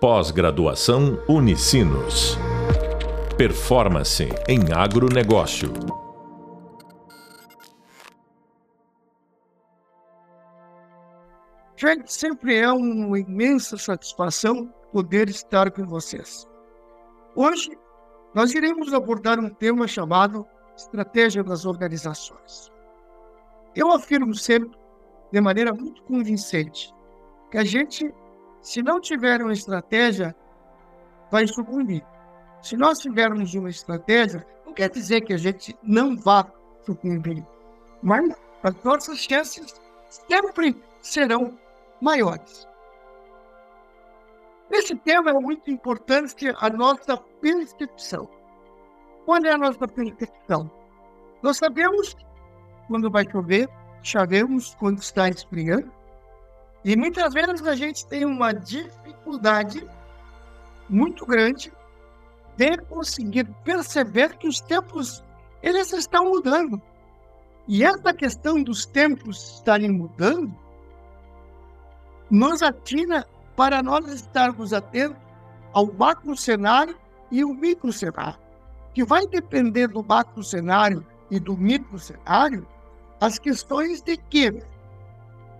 Pós-graduação Unicinos. Performance em agronegócio. Gente, sempre é uma imensa satisfação poder estar com vocês. Hoje, nós iremos abordar um tema chamado Estratégia das Organizações. Eu afirmo sempre, de maneira muito convincente, que a gente se não tiver uma estratégia, vai sucumbir. Se nós tivermos uma estratégia, não quer dizer que a gente não vá sucumbir, mas as nossas chances sempre serão maiores. Esse tema é muito importante a nossa percepção. Qual é a nossa percepção? Nós sabemos quando vai chover, sabemos quando está esfriando, e muitas vezes a gente tem uma dificuldade muito grande de conseguir perceber que os tempos eles estão mudando. E essa questão dos tempos estarem mudando nos atina para nós estarmos atentos ao macro cenário e o micro cenário, que vai depender do macro cenário e do micro cenário as questões de que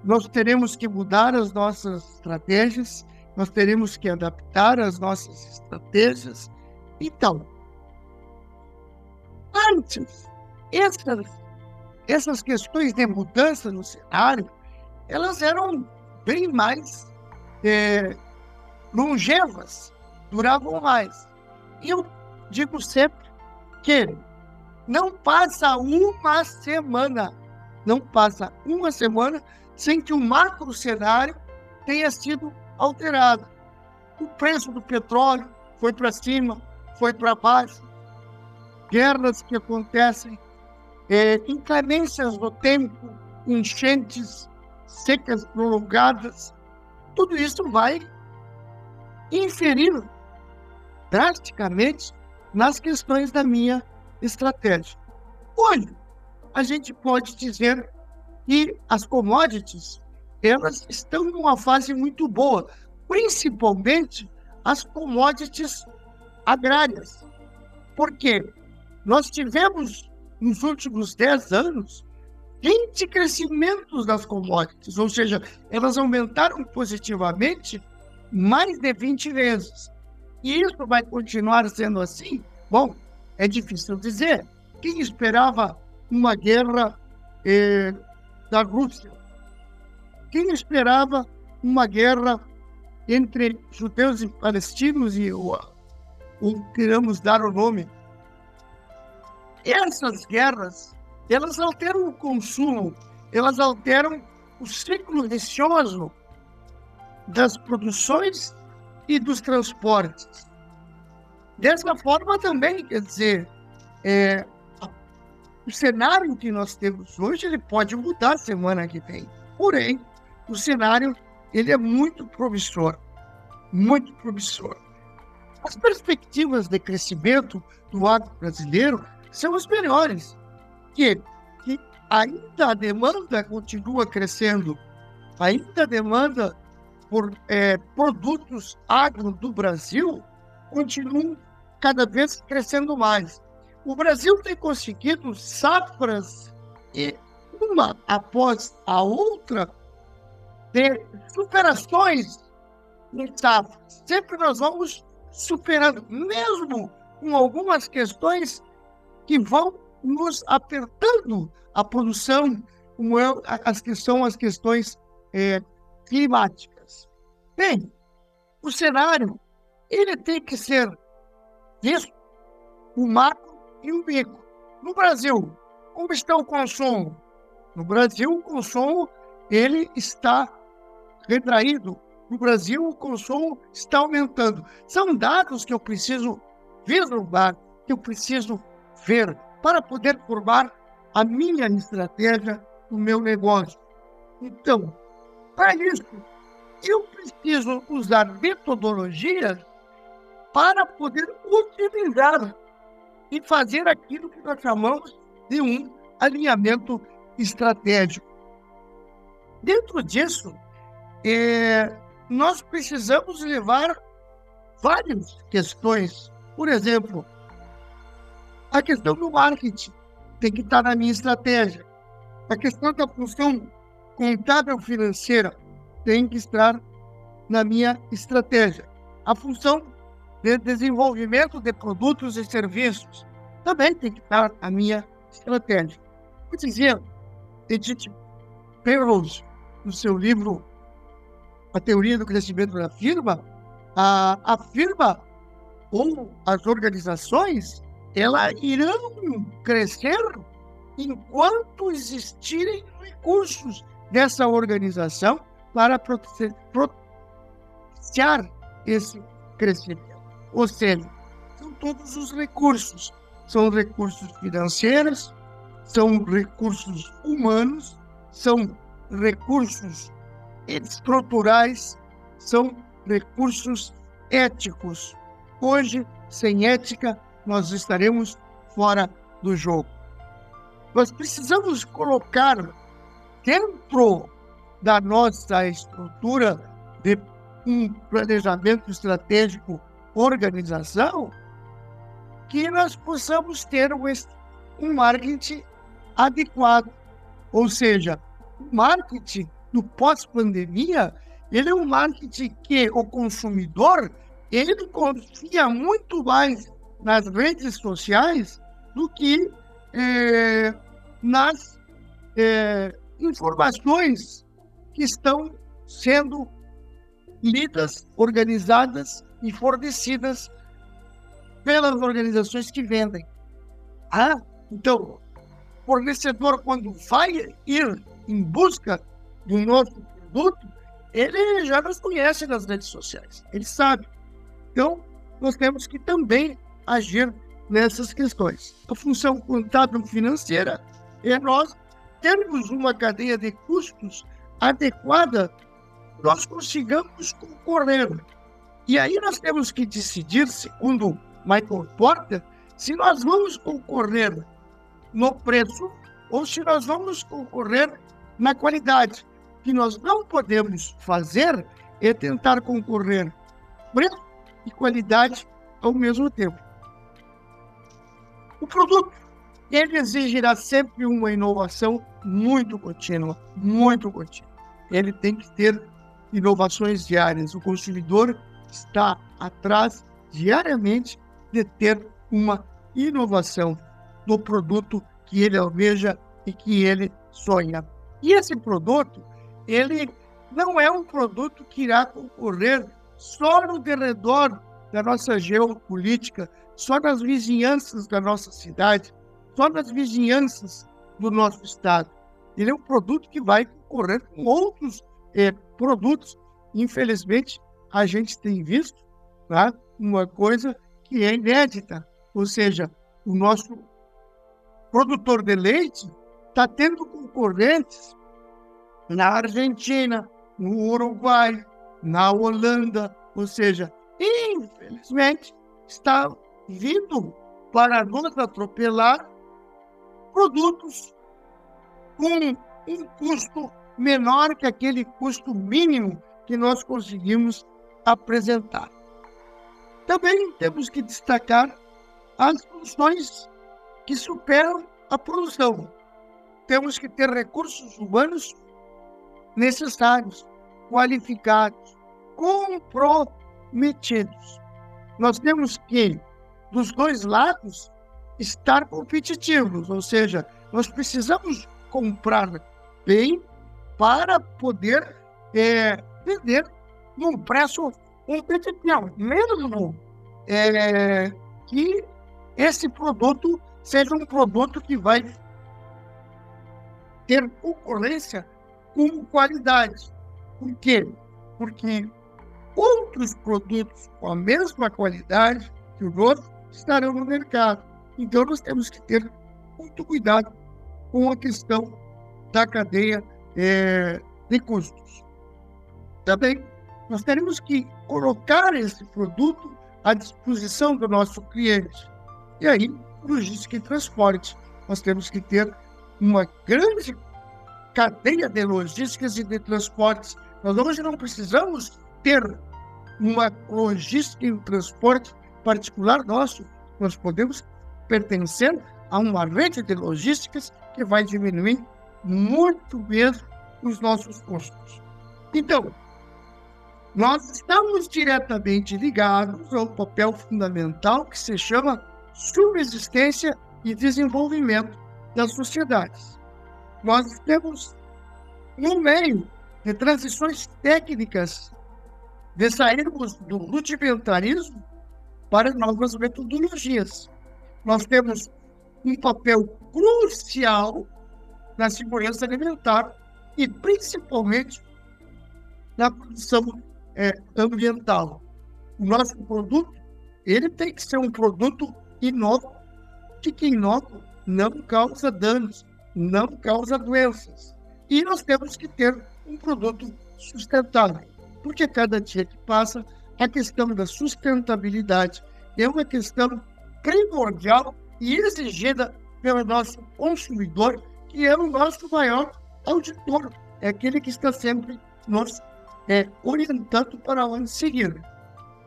nós teremos que mudar as nossas estratégias, nós teremos que adaptar as nossas estratégias. Então, antes, essas, essas questões de mudança no cenário, elas eram bem mais é, longevas, duravam mais. Eu digo sempre que não passa uma semana, não passa uma semana sem que o macro cenário tenha sido alterado. O preço do petróleo foi para cima, foi para baixo, guerras que acontecem, é, inclemências do tempo, enchentes, secas prolongadas, tudo isso vai inferir drasticamente nas questões da minha estratégia. Hoje, a gente pode dizer e as commodities, elas estão numa fase muito boa, principalmente as commodities agrárias. Porque nós tivemos, nos últimos 10 anos, 20 crescimentos das commodities, ou seja, elas aumentaram positivamente mais de 20 vezes. E isso vai continuar sendo assim? Bom, é difícil dizer. Quem esperava uma guerra eh, da Rússia. Quem esperava uma guerra entre judeus e palestinos e o, o queremos dar o nome? Essas guerras, elas alteram o consumo, elas alteram o ciclo vicioso das produções e dos transportes. Dessa forma também, quer dizer, é, o cenário que nós temos hoje ele pode mudar semana que vem. Porém, o cenário ele é muito promissor, muito promissor. As perspectivas de crescimento do agro brasileiro são as melhores, que, que ainda a demanda continua crescendo, ainda a demanda por é, produtos agro do Brasil continua cada vez crescendo mais. O Brasil tem conseguido safras uma após a outra de superações em safras. Sempre nós vamos superando, mesmo com algumas questões que vão nos apertando a produção, como é, as que são as questões é, climáticas. Bem, o cenário ele tem que ser visto o macro e o bico. No Brasil, como está o consumo? No Brasil, o consumo ele está retraído. No Brasil, o consumo está aumentando. São dados que eu preciso vislumbrar, que eu preciso ver para poder formar a minha estratégia, o meu negócio. Então, para isso, eu preciso usar metodologias para poder utilizar e fazer aquilo que nós chamamos de um alinhamento estratégico. Dentro disso, é, nós precisamos levar várias questões. Por exemplo, a questão do marketing tem que estar na minha estratégia. A questão da função contábil financeira tem que estar na minha estratégia. A função de desenvolvimento de produtos e serviços também tem que estar na minha estratégia. Por exemplo, Edith Penrose, no seu livro A Teoria do Crescimento da Firma, a, a firma ou as organizações elas irão crescer enquanto existirem recursos dessa organização para propiciar esse crescimento. Ou seja, são todos os recursos. São recursos financeiros, são recursos humanos, são recursos estruturais, são recursos éticos. Hoje, sem ética, nós estaremos fora do jogo. Nós precisamos colocar dentro da nossa estrutura de um planejamento estratégico, organização, que nós possamos ter um, marketing adequado. Ou seja, o marketing no pós-pandemia, ele é um marketing que o consumidor ele confia muito mais nas redes sociais do que é, nas é, informações que estão sendo lidas, organizadas e fornecidas pelas organizações que vendem. Ah, então, fornecedor, quando vai ir em busca do nosso produto, ele já nos conhece nas redes sociais, ele sabe. Então, nós temos que também agir nessas questões. A função contábil financeira é nós termos uma cadeia de custos adequada, nós consigamos concorrer. E aí nós temos que decidir, segundo Michael Porter, se nós vamos concorrer no preço ou se nós vamos concorrer na qualidade. O que nós não podemos fazer é tentar concorrer preço e qualidade ao mesmo tempo. O produto ele exigirá sempre uma inovação muito contínua, muito contínua. Ele tem que ter inovações diárias. O consumidor está atrás diariamente de ter uma inovação no produto que ele almeja e que ele sonha. E esse produto, ele não é um produto que irá concorrer só no derredor da nossa geopolítica, só nas vizinhanças da nossa cidade, só nas vizinhanças do nosso estado. Ele é um produto que vai concorrer com outros é, produtos. Infelizmente, a gente tem visto tá, uma coisa que é inédita, ou seja, o nosso produtor de leite está tendo concorrentes na Argentina, no Uruguai, na Holanda, ou seja, infelizmente, está vindo para nos atropelar produtos com um custo menor que aquele custo mínimo que nós conseguimos apresentar. Também temos que destacar as funções que superam a produção. Temos que ter recursos humanos necessários, qualificados, comprometidos. Nós temos que, dos dois lados, estar competitivos, ou seja, nós precisamos comprar bem para poder é, vender num preço competitivo, mesmo é, que esse produto seja um produto que vai ter concorrência com qualidade. Por quê? Porque outros produtos com a mesma qualidade que o nosso estarão no mercado. Então, nós temos que ter muito cuidado com a questão da cadeia é, de custos. Também, nós teremos que colocar esse produto à disposição do nosso cliente. E aí, logística e transporte. Nós temos que ter uma grande cadeia de logísticas e de transportes. Nós hoje não precisamos ter uma logística e um transporte particular nosso, nós podemos pertencer a uma rede de logísticas que vai diminuir muito mesmo os nossos custos. Então, nós estamos diretamente ligados ao papel fundamental que se chama subsistência e desenvolvimento das sociedades. Nós temos, no meio de transições técnicas, de sairmos do rudimentarismo para novas metodologias. Nós temos um papel crucial na segurança alimentar e principalmente na produção é, ambiental. O nosso produto ele tem que ser um produto inócuo, que que inócuo não causa danos, não causa doenças. E nós temos que ter um produto sustentável, porque cada dia que passa, a questão da sustentabilidade é uma questão primordial e exigida pelo nosso consumidor, que é o nosso maior auditor, é aquele que está sempre nos é, orientando para onde seguir.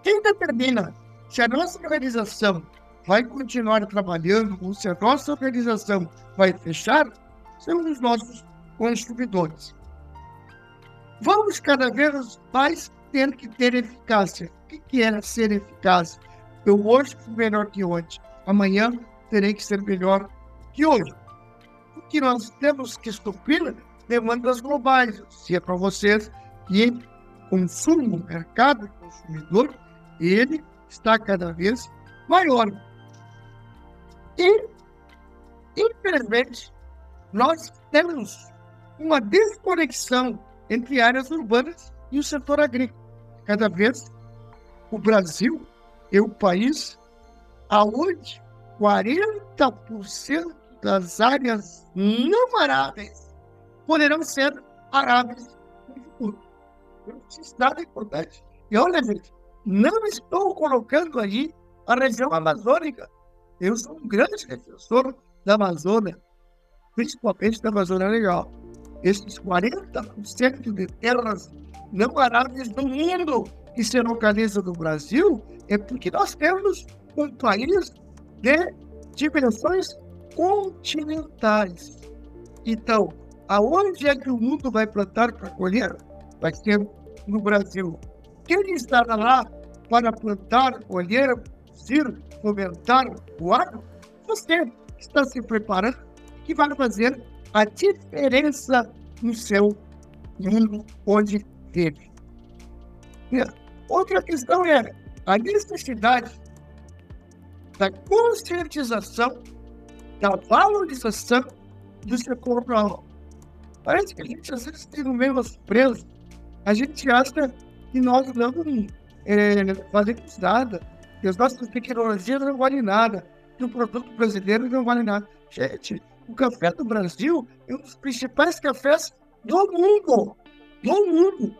Quem determina se a nossa organização vai continuar trabalhando ou se a nossa organização vai fechar são os nossos consumidores. Vamos cada vez mais ter que ter eficácia. O que é ser eficaz? Eu hoje fui melhor que ontem. Amanhã terei que ser melhor que hoje. Porque nós temos que suprir demandas globais. Se é para vocês que consumo, o mercado consumidor, ele está cada vez maior. E, infelizmente, nós temos uma desconexão entre áreas urbanas e o setor agrícola. Cada vez o Brasil é o país aonde 40% das áreas não aráveis poderão ser aráveis no futuro. É importante. E olha, gente, não estou colocando aí a região amazônica. Eu sou um grande defensor da Amazônia, principalmente da Amazônia Legal. Esses 40% de terras não aráveis do mundo que se localiza no Brasil é porque nós temos um país de dimensões continentais. Então, aonde é que o mundo vai plantar para colher? Vai ser no Brasil. Quem estará lá para plantar, colher, produzir, fomentar o agro? Você está se preparando que vai fazer a diferença no seu mundo onde vive. Outra questão é a necessidade da conscientização, da valorização do setor rural. Parece que a gente às vezes tem no meio surpresa. A gente acha que nós não é, fazemos nada, que as nossas tecnologias não valem nada, que o produto brasileiro não vale nada. Gente, o café do Brasil é um dos principais cafés do mundo. Do mundo.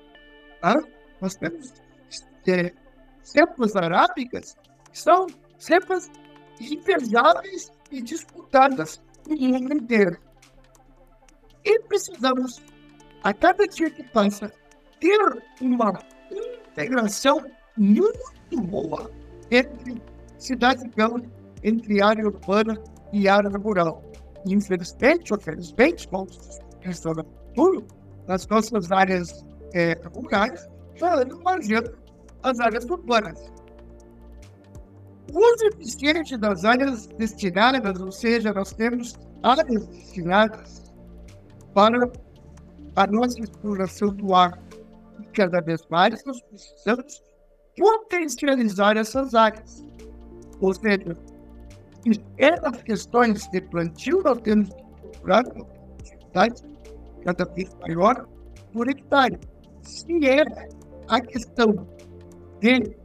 Tá? Nós temos é, cepas arábicas que são cepas invejáveis e disputadas no mundo inteiro. E precisamos, a cada dia que passa, ter uma integração muito boa entre cidade grande, entre área urbana e área rural. Infelizmente, ou felizmente, como do futuro, nas nossas áreas é, rurais, falando margendo as áreas urbanas. O uso eficiente das áreas destinadas, ou seja, nós temos áreas destinadas para a nossa exploração do ar. Cada vez mais nós precisamos potencializar essas áreas. Ou seja, essas questões de plantio nós temos que procurar uma produtividade cada vez maior por hectare. Se é a questão de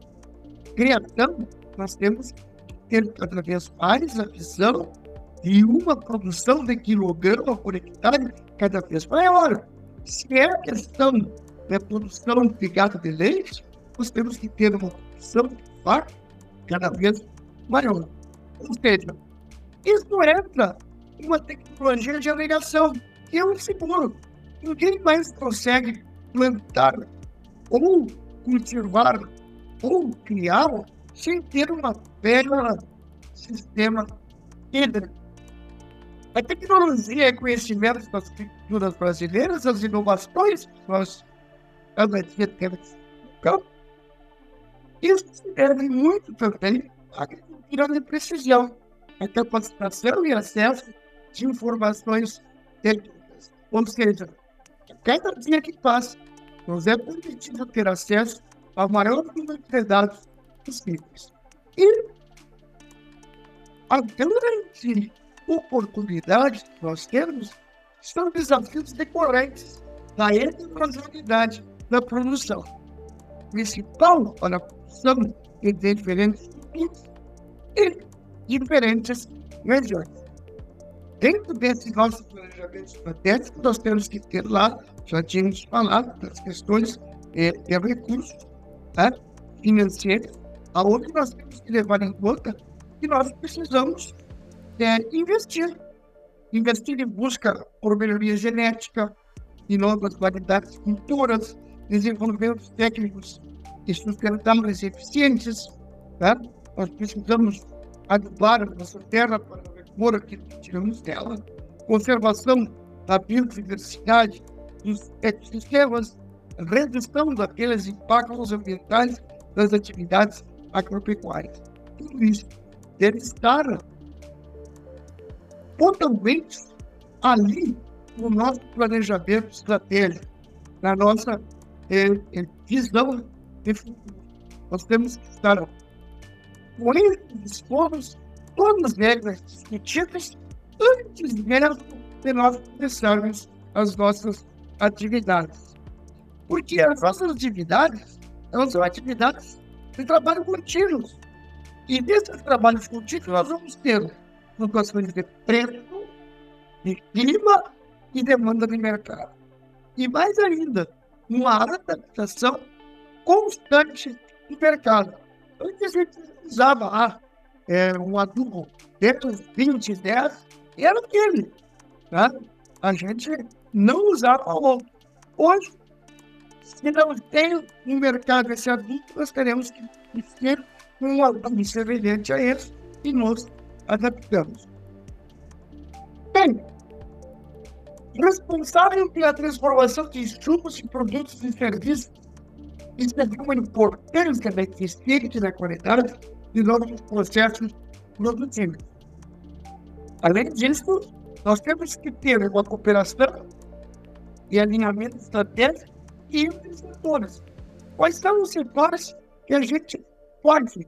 criação, nós temos que ter cada vez mais a visão de uma produção de quilograma por hectare cada vez maior. Se é a questão da produção de gado de leite, nós temos que ter uma produção de fato cada vez maior. Ou seja, isso entra uma tecnologia de aviação, que é um seguro. Ninguém mais consegue plantar ou cultivar ou criá-la sem ter uma velha sistema hídrico. A tecnologia e conhecimento das culturas brasileiras, as inovações que nós campo, isso se deve muito também à agricultura de precisão, a capacitação e acesso de informações técnicas. Ou seja, cada dia que passa, nos é permitido ter acesso a maior número de dados possíveis. E a grande oportunidade que nós temos são desafios decorrentes da heterogeneidade da produção. Principal para a produção em diferentes tipos e diferentes regiões. Dentro desse nosso planejamento estratégico, nós temos que ter lá, já tínhamos falado, das questões é, de recursos né, financeiros, aonde nós temos que levar em conta que nós precisamos é, investir. Investir em busca por melhoria genética, de novas variedades de culturas, desenvolvimentos técnicos e sustentáveis eficientes. Tá? Nós precisamos adubar a nossa terra para repor aquilo que tiramos dela. Conservação da biodiversidade dos ecossistemas, redução daqueles impactos ambientais das atividades agropecuárias. Tudo isso deve estar totalmente ali no nosso planejamento estratégico, na nossa é, é, visão. Nós temos que estar pontos, todas elas discutidas antes mesmo de nós começarmos as nossas atividades. Porque as nossas atividades, elas são atividades de trabalho contínuos. E desses trabalhos contínuos nós vamos ter flutuações de preço, de clima e demanda de mercado. E mais ainda, uma adaptação constante do mercado. Antes a gente usava ah, é, um adubo dentro dos 20, 10, e era aquele. Né? A gente não usava outro. Hoje, se não tem no mercado esse adubo, nós teremos que ter um adubo semelhante a esse e nos adaptamos. Bem, responsável pela transformação de insumos em produtos e serviços, isso é uma importância da eficiência e da qualidade de nossos processos produtivos. Além disso, nós temos que ter uma cooperação e alinhamento estratégico entre os setores. Quais são os setores que a gente pode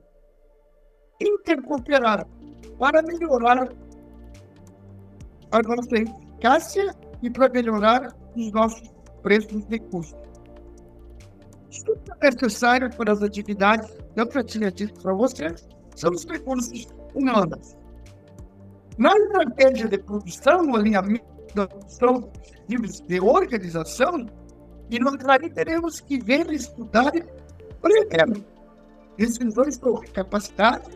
intercooperar para melhorar a nossa eficácia e para melhorar os nossos preços de custo. É necessário para as atividades que eu já tinha dito para vocês são os recursos humanos. Na estratégia de produção, no alinhamento da produção de organização, e nós aí teremos que ver estudar, exemplo, decisões sobre capacidade,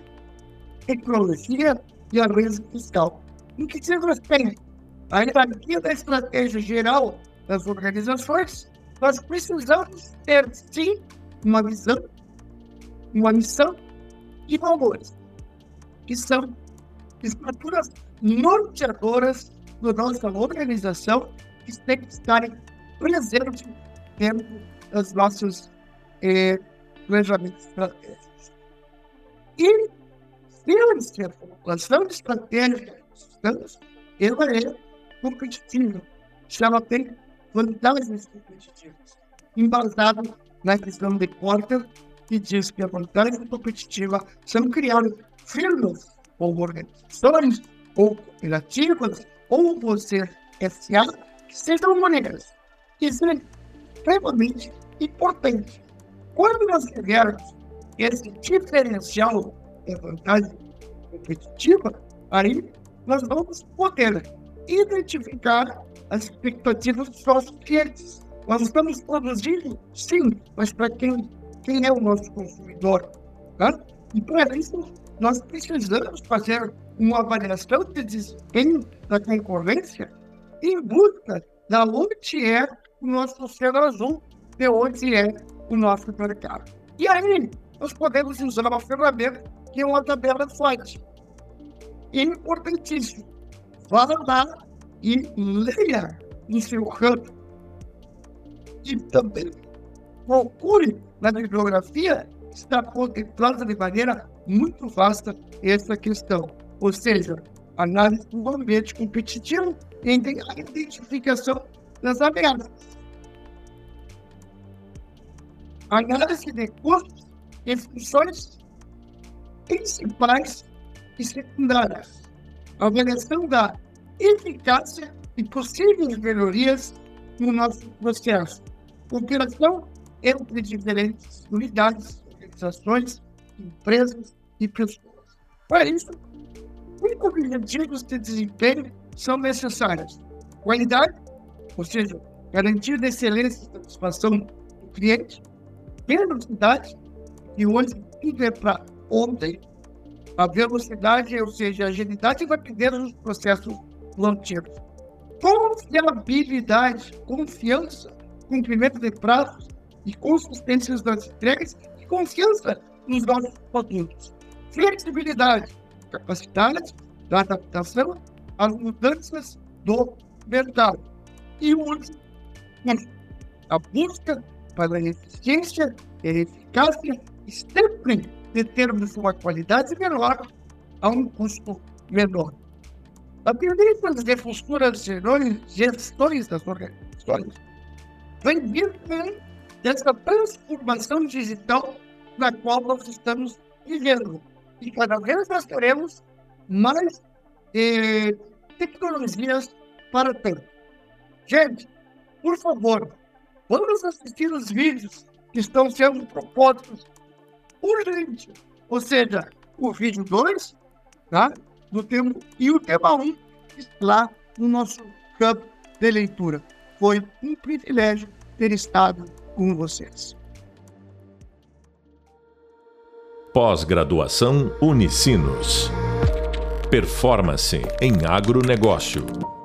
tecnologia e análise fiscal. Em que se respeita a hierarquia da estratégia geral das organizações, nós precisamos ter, sim, uma visão, uma missão e valores, que são estruturas norteadoras da nossa organização, que têm que estarem presentes dentro dos nossos eh, planejamentos estratégicos. E se a população estratégica ela é competitiva, se ela tem vantagens competitivas, embasado na questão de Porter, que diz que a vantagem competitiva são criadas firmas ou organizações ou cooperativas ou você SA que sejam maneiras. Isso é extremamente importante. Quando nós tivermos esse diferencial da vantagem competitiva, aí nós vamos poder identificar as expectativas dos nossos clientes. Nós estamos produzindo, sim, mas para quem, quem é o nosso consumidor? Tá? E para isso, nós precisamos fazer uma avaliação de desempenho da concorrência em busca da onde é o nosso oceano azul, de onde é o nosso mercado. E aí, nós podemos usar uma ferramenta que é uma tabela forte. Importantíssimo. Vá lá e leia no seu campo. E também procure na bibliografia está contemplada de maneira muito vasta essa questão. Ou seja, análise do ambiente competitivo e a identificação das ameaças. Análise de custos e funções principais e secundárias. Avaliação da eficácia e possíveis melhorias no nosso processo. Operação entre diferentes unidades, organizações, empresas e pessoas. Para isso, cinco objetivos de desempenho são necessários. Qualidade, ou seja, garantia de excelência e satisfação do cliente. Velocidade, e hoje tudo é para ontem. A velocidade, ou seja, a agilidade e rapidez nos processos longevos. Confiabilidade, confiança, cumprimento de prazos e consistência das entregas e confiança nos nossos produtos. Flexibilidade, capacidade da adaptação às mudanças do mercado. E o último, a busca para a eficiência e eficácia sempre de termos uma qualidade melhor a um custo menor. Tendência de futuras gestões das organizações vem vindo dessa transformação digital na qual nós estamos vivendo. E cada vez nós teremos mais eh, tecnologias para ter. Gente, por favor, vamos assistir os vídeos que estão sendo propostos urgente. Ou seja, o vídeo 2, tá? Do tema, e o tema 1 um, lá no nosso campo de leitura. Foi um privilégio ter estado com vocês. Pós-graduação Unicinos. Performance em agronegócio.